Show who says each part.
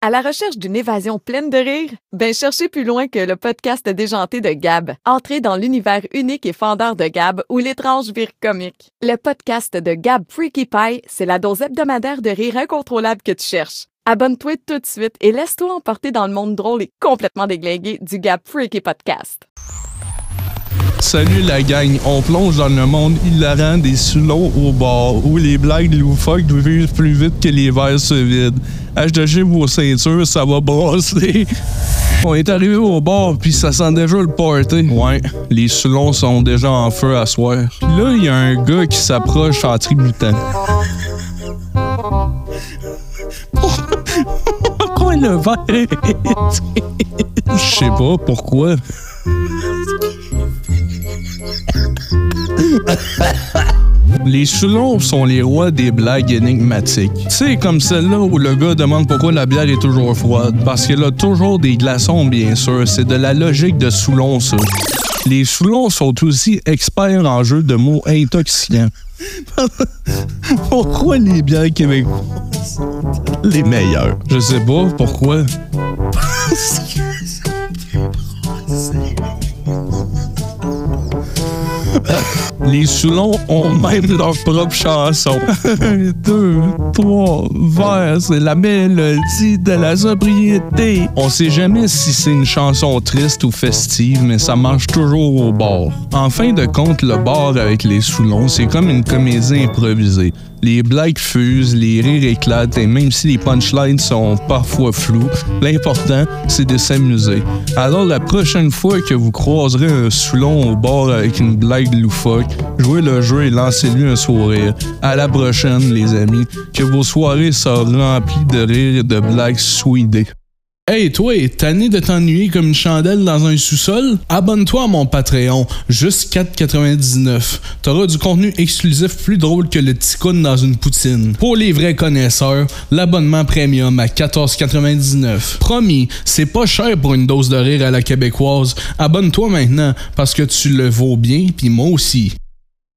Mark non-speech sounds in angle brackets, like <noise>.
Speaker 1: À la recherche d'une évasion pleine de rire? Ben cherchez plus loin que le podcast déjanté de Gab. Entrez dans l'univers unique et fendeur de Gab où l'étrange vire comique. Le podcast de Gab Freaky Pie, c'est la dose hebdomadaire de rire incontrôlable que tu cherches. Abonne-toi tout de suite et laisse-toi emporter dans le monde drôle et complètement déglingué du Gab Freaky Podcast.
Speaker 2: Salut la gang, on plonge dans le monde hilarant des sulons au bord où les blagues loufoques vivent plus vite que les verres se vident. Achetez vos ceintures, ça va brasser. On est arrivé au bord, puis ça sent déjà le party. Ouais, les sulons sont déjà en feu à soir. Puis là, il y a un gars qui s'approche en tributant. <laughs> Pourquoi le verre Je sais pas pourquoi. <laughs> Les Soulons sont les rois des blagues énigmatiques. C'est comme celle-là où le gars demande pourquoi la bière est toujours froide. Parce qu'elle a toujours des glaçons, bien sûr. C'est de la logique de Soulon, ça. Les Soulons sont aussi experts en jeu de mots intoxicants. <laughs> pourquoi les bières québécoises sont les meilleures? Je sais pas pourquoi? <laughs> <laughs> Les Soulons ont même leur propre chanson. Un, <laughs> deux, trois, vers, c'est la mélodie de la sobriété. On sait jamais si c'est une chanson triste ou festive, mais ça marche toujours au bord. En fin de compte, le bar avec les Soulons, c'est comme une comédie improvisée. Les blagues fusent, les rires éclatent et même si les punchlines sont parfois floues, l'important c'est de s'amuser. Alors la prochaine fois que vous croiserez un Soulon au bord avec une blague loufoque, jouez le jeu et lancez-lui un sourire. À la prochaine les amis, que vos soirées soient remplies de rires et de blagues souidées. Hey toi, tanné de t'ennuyer comme une chandelle dans un sous-sol? Abonne-toi à mon Patreon, juste 4,99. T'auras du contenu exclusif plus drôle que le ticoun dans une poutine. Pour les vrais connaisseurs, l'abonnement premium à 14,99. Promis, c'est pas cher pour une dose de rire à la québécoise. Abonne-toi maintenant parce que tu le vaux bien, puis moi aussi.